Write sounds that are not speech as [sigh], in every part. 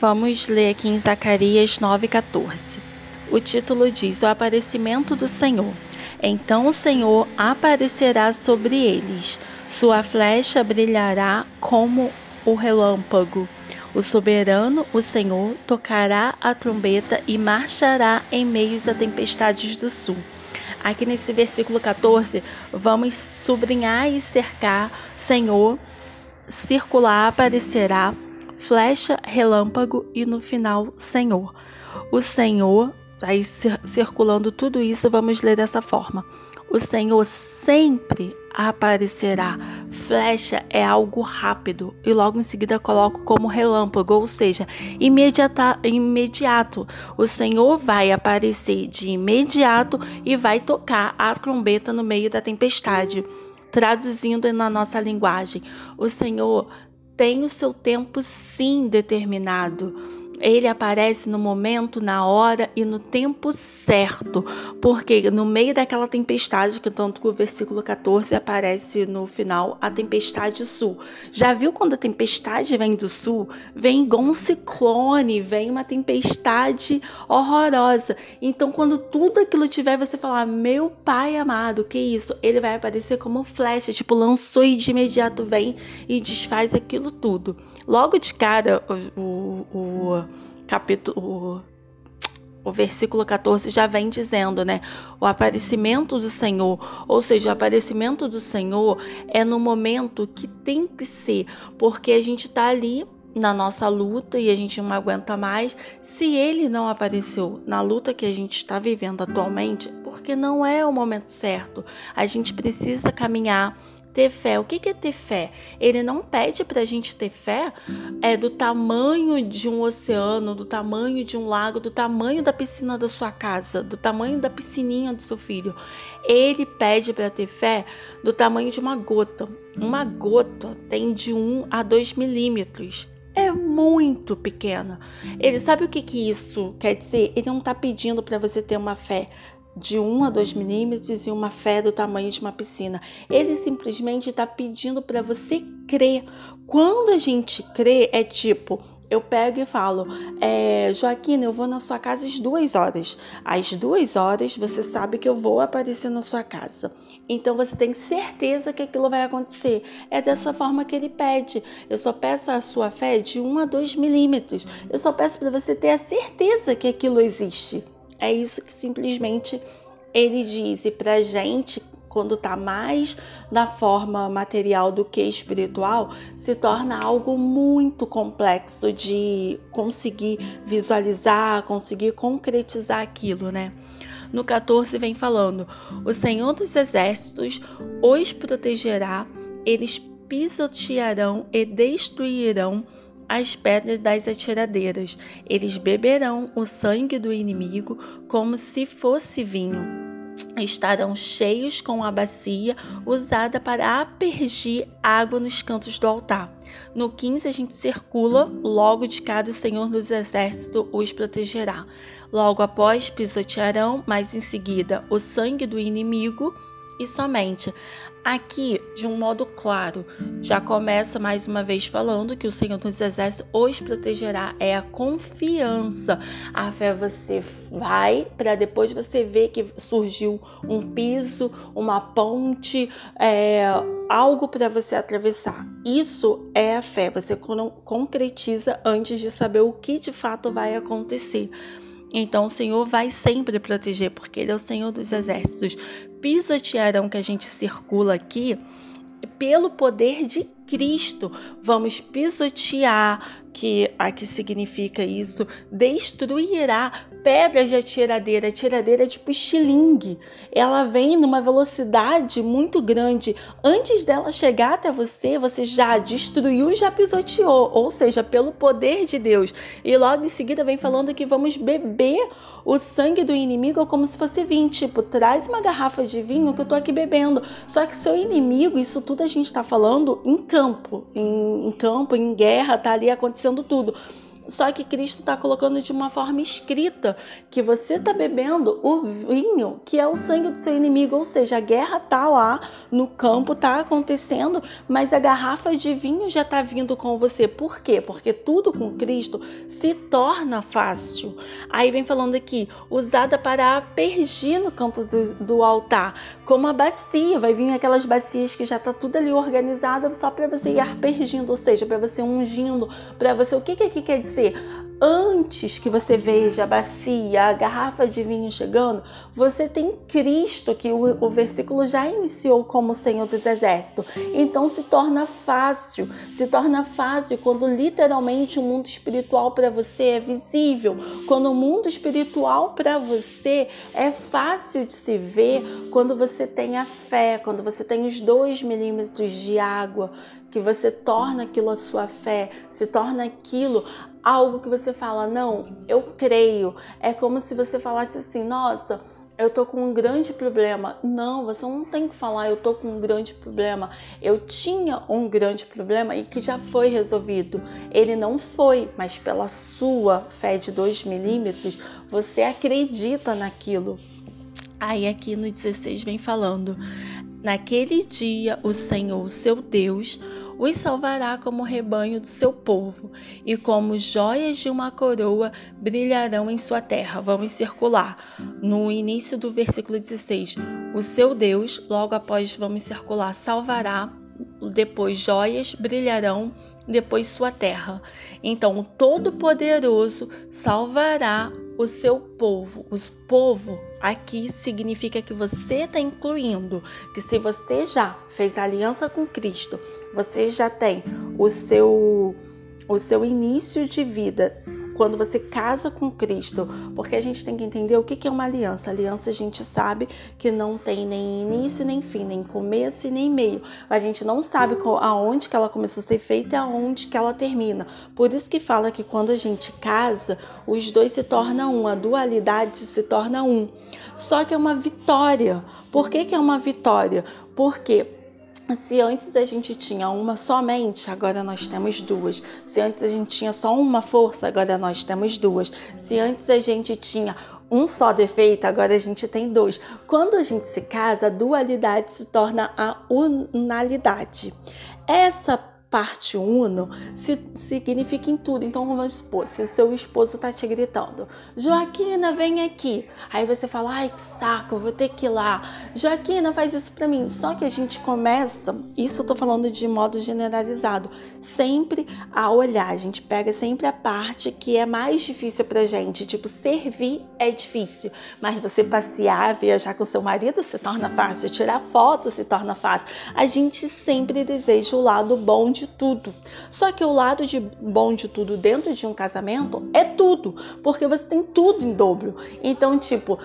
Vamos ler aqui em Zacarias 9,14. O título diz: O aparecimento do Senhor. Então o Senhor aparecerá sobre eles, sua flecha brilhará como o relâmpago. O soberano, o Senhor, tocará a trombeta e marchará em meio a tempestades do sul. Aqui nesse versículo 14, vamos sublinhar e cercar: Senhor, circular aparecerá flecha, relâmpago e no final, Senhor. O Senhor, aí circulando tudo isso, vamos ler dessa forma. O Senhor sempre aparecerá. Flecha é algo rápido e logo em seguida coloco como relâmpago, ou seja, imediata, imediato. O Senhor vai aparecer de imediato e vai tocar a trombeta no meio da tempestade. Traduzindo na nossa linguagem, o Senhor tem o seu tempo sim determinado. Ele aparece no momento, na hora e no tempo certo, porque no meio daquela tempestade, que tanto que o versículo 14 aparece no final, a tempestade sul. Já viu quando a tempestade vem do sul? Vem igual um ciclone, vem uma tempestade horrorosa. Então, quando tudo aquilo tiver, você falar, meu pai amado, que isso? Ele vai aparecer como flecha, tipo, lançou e de imediato vem e desfaz aquilo tudo. Logo de cara, o, o, o capítulo. O, versículo 14 já vem dizendo, né? O aparecimento do Senhor, ou seja, o aparecimento do Senhor é no momento que tem que ser, porque a gente está ali na nossa luta e a gente não aguenta mais. Se ele não apareceu na luta que a gente está vivendo atualmente, porque não é o momento certo. A gente precisa caminhar ter fé. O que é ter fé? Ele não pede para a gente ter fé é do tamanho de um oceano, do tamanho de um lago, do tamanho da piscina da sua casa, do tamanho da piscininha do seu filho. Ele pede para ter fé do tamanho de uma gota. Uma gota tem de 1 a 2 milímetros. É muito pequena. Ele sabe o que, que isso quer dizer? Ele não está pedindo para você ter uma fé de 1 a 2 milímetros e uma fé do tamanho de uma piscina. Ele simplesmente está pedindo para você crer. Quando a gente crê, é tipo, eu pego e falo, é, Joaquina, eu vou na sua casa às duas horas. Às duas horas você sabe que eu vou aparecer na sua casa. Então você tem certeza que aquilo vai acontecer. É dessa forma que ele pede. Eu só peço a sua fé de 1 a 2 milímetros. Eu só peço para você ter a certeza que aquilo existe. É isso que simplesmente ele diz. E para gente, quando está mais da forma material do que espiritual, se torna algo muito complexo de conseguir visualizar, conseguir concretizar aquilo, né? No 14 vem falando: O Senhor dos Exércitos os protegerá, eles pisotearão e destruirão as pedras das atiradeiras. Eles beberão o sangue do inimigo como se fosse vinho. Estarão cheios com a bacia usada para apergir água nos cantos do altar. No 15, a gente circula, logo de cada o Senhor dos Exércitos os protegerá. Logo após, pisotearão, mas em seguida, o sangue do inimigo e somente. Aqui, de um modo claro, já começa mais uma vez falando que o Senhor dos Exércitos os protegerá. É a confiança. A fé você vai para depois você ver que surgiu um piso, uma ponte, é, algo para você atravessar. Isso é a fé. Você concretiza antes de saber o que de fato vai acontecer. Então o Senhor vai sempre proteger, porque Ele é o Senhor dos exércitos. Pisotearão que a gente circula aqui pelo poder de Cristo. Vamos pisotear, que aqui significa isso, destruirá pedras de atiradeira. Atiradeira é tipo estilingue. Ela vem numa velocidade muito grande. Antes dela chegar até você, você já destruiu, já pisoteou, ou seja, pelo poder de Deus. E logo em seguida vem falando que vamos beber o sangue do inimigo como se fosse vinho. Tipo, traz uma garrafa de vinho que eu tô aqui bebendo. Só que seu inimigo, isso tudo a gente tá falando em campo, em, em campo, em guerra, tá ali acontecendo tudo. Só que Cristo está colocando de uma forma escrita que você está bebendo o vinho que é o sangue do seu inimigo, ou seja, a guerra está lá no campo, está acontecendo, mas a garrafa de vinho já está vindo com você. Por quê? Porque tudo com Cristo se torna fácil. Aí vem falando aqui, usada para apergir no canto do, do altar, como a bacia, vai vir aquelas bacias que já está tudo ali organizado só para você ir aspergindo, ou seja, para você ungindo, para você. O que, que aqui quer dizer? Antes que você veja a bacia, a garrafa de vinho chegando, você tem Cristo, que o, o versículo já iniciou como Senhor dos Exércitos. Então se torna fácil, se torna fácil quando literalmente o mundo espiritual para você é visível, quando o mundo espiritual para você é fácil de se ver, quando você tem a fé, quando você tem os dois milímetros de água, que você torna aquilo a sua fé, se torna aquilo algo que você fala, não, eu creio. É como se você falasse assim, nossa, eu tô com um grande problema. Não, você não tem que falar, eu tô com um grande problema. Eu tinha um grande problema e que já foi resolvido. Ele não foi, mas pela sua fé de 2 milímetros, você acredita naquilo. Aí aqui no 16 vem falando: Naquele dia o Senhor, seu Deus, os salvará como rebanho do seu povo, e como joias de uma coroa brilharão em sua terra. Vamos circular. No início do versículo 16, o seu Deus, logo após vamos circular, salvará, depois joias brilharão depois sua terra. Então, o Todo-Poderoso salvará o seu povo. O povo aqui significa que você está incluindo, que se você já fez aliança com Cristo, você já tem o seu o seu início de vida quando você casa com Cristo, porque a gente tem que entender o que é uma aliança. Aliança a gente sabe que não tem nem início nem fim, nem começo e nem meio. A gente não sabe aonde que ela começou a ser feita e aonde que ela termina. Por isso que fala que quando a gente casa, os dois se tornam um, a dualidade se torna um. Só que é uma vitória. Por que, que é uma vitória? Porque se antes a gente tinha uma somente, agora nós temos duas. Se antes a gente tinha só uma força, agora nós temos duas. Se antes a gente tinha um só defeito, agora a gente tem dois. Quando a gente se casa, a dualidade se torna a unalidade. Essa parte uno se, significa em tudo. Então vamos supor, se o seu esposo tá te gritando, Joaquina, vem aqui. Aí você fala, ai que saco, vou ter que ir lá. Joaquina, faz isso para mim. Só que a gente começa, isso eu tô falando de modo generalizado, sempre a olhar. A gente pega sempre a parte que é mais difícil pra gente. Tipo, servir é difícil, mas você passear, viajar com seu marido se torna fácil, tirar foto se torna fácil. A gente sempre deseja o lado bom de de tudo. Só que o lado de bom de tudo dentro de um casamento é tudo, porque você tem tudo em dobro. Então, tipo,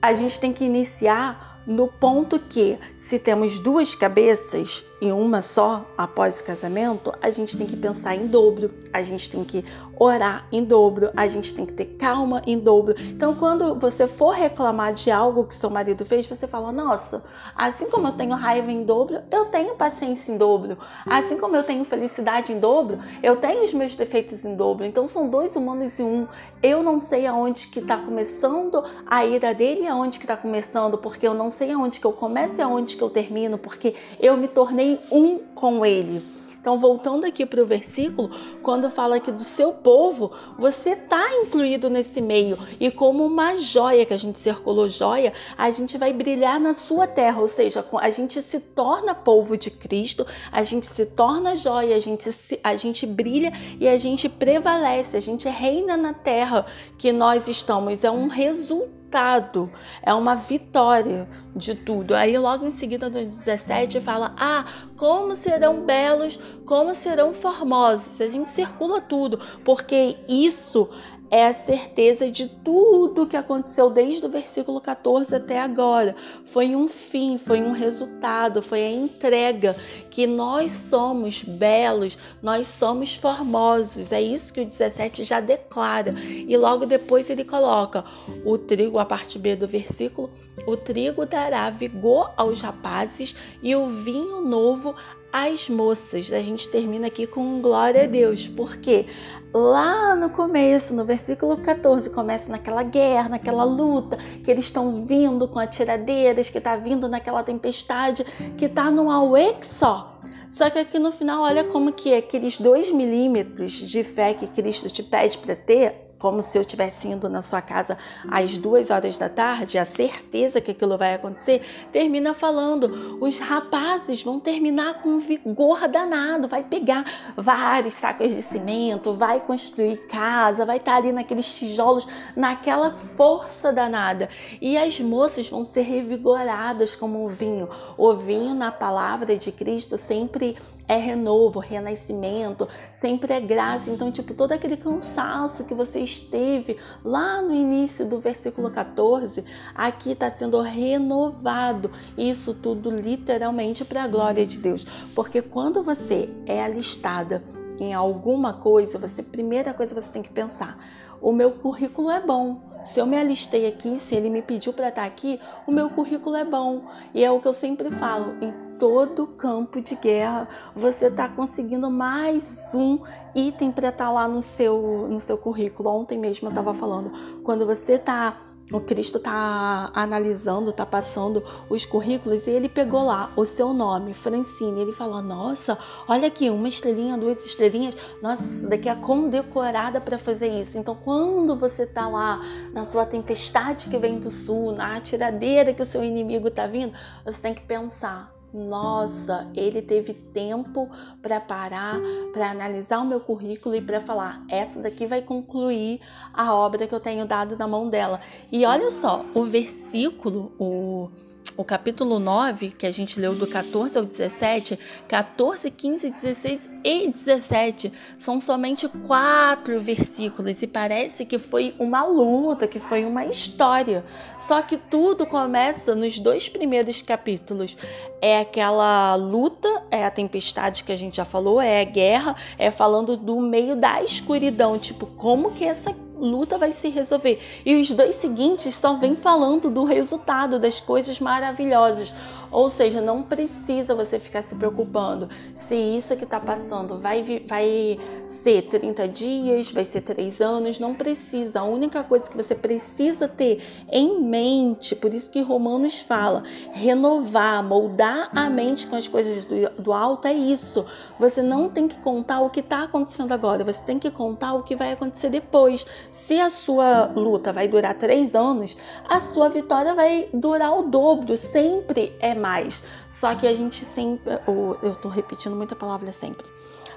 a gente tem que iniciar no ponto que se temos duas cabeças e uma só após o casamento, a gente tem que pensar em dobro, a gente tem que orar em dobro, a gente tem que ter calma em dobro. Então, quando você for reclamar de algo que seu marido fez, você fala: Nossa, assim como eu tenho raiva em dobro, eu tenho paciência em dobro. Assim como eu tenho felicidade em dobro, eu tenho os meus defeitos em dobro. Então, são dois humanos em um. Eu não sei aonde que está começando a ira dele e aonde que está começando, porque eu não sei aonde que eu começo e aonde que eu termino, porque eu me tornei um com ele. Então, voltando aqui para o versículo, quando fala aqui do seu povo, você está incluído nesse meio. E como uma joia, que a gente circulou joia, a gente vai brilhar na sua terra. Ou seja, a gente se torna povo de Cristo, a gente se torna joia, a gente, se, a gente brilha e a gente prevalece, a gente reina na terra que nós estamos. É um resultado resultado, é uma vitória de tudo. Aí logo em seguida no 17 fala: "Ah, como serão belos, como serão formosos". A gente circula tudo, porque isso é a certeza de tudo que aconteceu desde o versículo 14 até agora. Foi um fim, foi um resultado, foi a entrega que nós somos belos, nós somos formosos. É isso que o 17 já declara. E logo depois ele coloca o trigo, a parte B do versículo, o trigo dará vigor aos rapazes e o vinho novo às moças. A gente termina aqui com glória a Deus, porque lá no começo, no versículo 14, começa naquela guerra, naquela luta, que eles estão vindo com atiradeiras, que está vindo naquela tempestade, que está num auê só. Só que aqui no final, olha como que aqueles dois milímetros de fé que Cristo te pede para ter, como se eu estivesse indo na sua casa às duas horas da tarde, a certeza que aquilo vai acontecer, termina falando: os rapazes vão terminar com um vigor danado, vai pegar vários sacos de cimento, vai construir casa, vai estar ali naqueles tijolos, naquela força danada. E as moças vão ser revigoradas como o vinho. O vinho, na palavra de Cristo, sempre é renovo, renascimento, sempre é graça. Então, tipo, todo aquele cansaço que você esteve lá no início do versículo 14, aqui está sendo renovado. Isso tudo literalmente para a glória de Deus. Porque quando você é alistada em alguma coisa, você primeira coisa você tem que pensar: o meu currículo é bom se eu me alistei aqui, se ele me pediu para estar aqui, o meu currículo é bom. E é o que eu sempre falo: em todo campo de guerra, você está conseguindo mais um item para estar tá lá no seu, no seu currículo. Ontem mesmo eu estava falando, quando você está o Cristo está analisando, está passando os currículos e ele pegou lá o seu nome, Francine. Ele falou: Nossa, olha aqui, uma estrelinha, duas estrelinhas. Nossa, isso daqui é condecorada para fazer isso. Então, quando você está lá na sua tempestade que vem do sul, na atiradeira que o seu inimigo está vindo, você tem que pensar: nossa, ele teve tempo para parar, para analisar o meu currículo e para falar: essa daqui vai concluir a obra que eu tenho dado na mão dela. E olha só, o versículo, o o capítulo 9, que a gente leu do 14 ao 17, 14, 15, 16 e 17 são somente quatro versículos e parece que foi uma luta, que foi uma história. Só que tudo começa nos dois primeiros capítulos. É aquela luta, é a tempestade que a gente já falou, é a guerra, é falando do meio da escuridão, tipo, como que essa luta vai se resolver. E os dois seguintes só vem falando do resultado, das coisas maravilhosas. Ou seja, não precisa você ficar se preocupando se isso que está passando vai, vai ser 30 dias, vai ser 3 anos, não precisa. A única coisa que você precisa ter em mente, por isso que Romanos fala, renovar, moldar a mente com as coisas do, do alto, é isso. Você não tem que contar o que está acontecendo agora, você tem que contar o que vai acontecer depois. Se a sua luta vai durar 3 anos, a sua vitória vai durar o dobro, sempre é mais. Só que a gente sempre, eu estou repetindo muita palavra sempre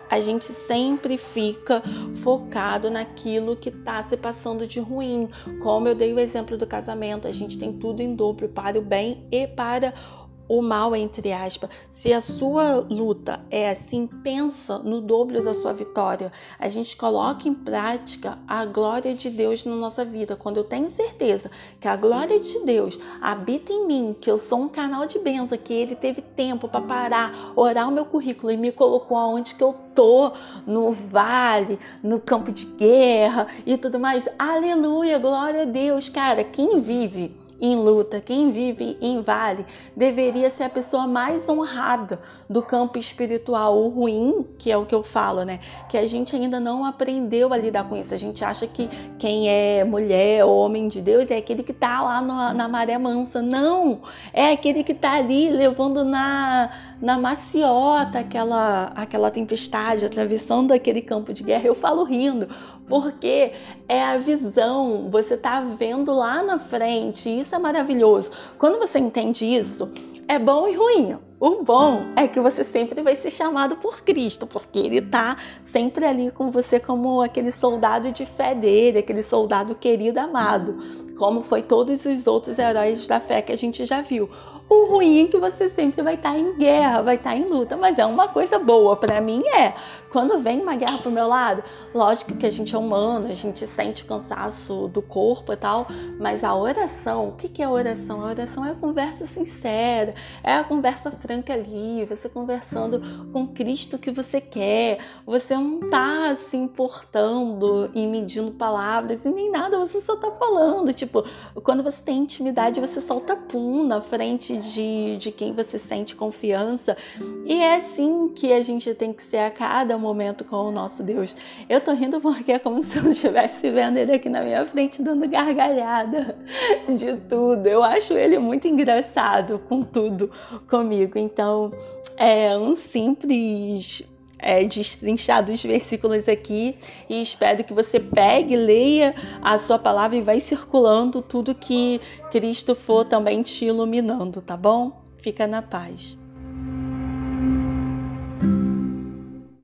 a gente sempre fica focado naquilo que está se passando de ruim. Como eu dei o exemplo do casamento, a gente tem tudo em dobro para o bem e para o mal, entre aspas. Se a sua luta é assim, pensa no dobro da sua vitória. A gente coloca em prática a glória de Deus na nossa vida. Quando eu tenho certeza que a glória de Deus habita em mim, que eu sou um canal de bênção, que Ele teve tempo para parar, orar o meu currículo e me colocou aonde que eu tô, no vale, no campo de guerra e tudo mais. Aleluia, glória a Deus, cara. Quem vive em luta, quem vive em vale, deveria ser a pessoa mais honrada do campo espiritual. O ruim, que é o que eu falo, né? Que a gente ainda não aprendeu a lidar com isso. A gente acha que quem é mulher ou homem de Deus é aquele que tá lá na, na maré mansa. Não! É aquele que tá ali levando na, na maciota aquela, aquela tempestade, atravessando aquele campo de guerra. Eu falo rindo, porque é a visão, você tá vendo lá na frente, isso é maravilhoso. Quando você entende isso, é bom e ruim. O bom é que você sempre vai ser chamado por Cristo, porque ele tá sempre ali com você como aquele soldado de fé dele, aquele soldado querido, amado, como foi todos os outros heróis da fé que a gente já viu. O ruim é que você sempre vai estar em guerra, vai estar em luta, mas é uma coisa boa para mim é. Quando vem uma guerra pro meu lado, lógico que a gente é humano, a gente sente o cansaço do corpo e tal, mas a oração, o que é a oração? A oração é a conversa sincera, é a conversa franca ali, você conversando com Cristo que você quer, você não tá se importando e medindo palavras e nem nada, você só tá falando. Tipo, quando você tem intimidade, você solta pum na frente de, de quem você sente confiança. E é assim que a gente tem que ser a cada momento com o nosso Deus. Eu tô rindo porque é como [laughs] se eu estivesse vendo ele aqui na minha frente dando gargalhada [laughs] de tudo. Eu acho ele muito engraçado com tudo comigo. Então, é um simples é, destrinchar dos versículos aqui e espero que você pegue, leia a sua palavra e vai circulando tudo que Cristo for também te iluminando, tá bom? Fica na paz.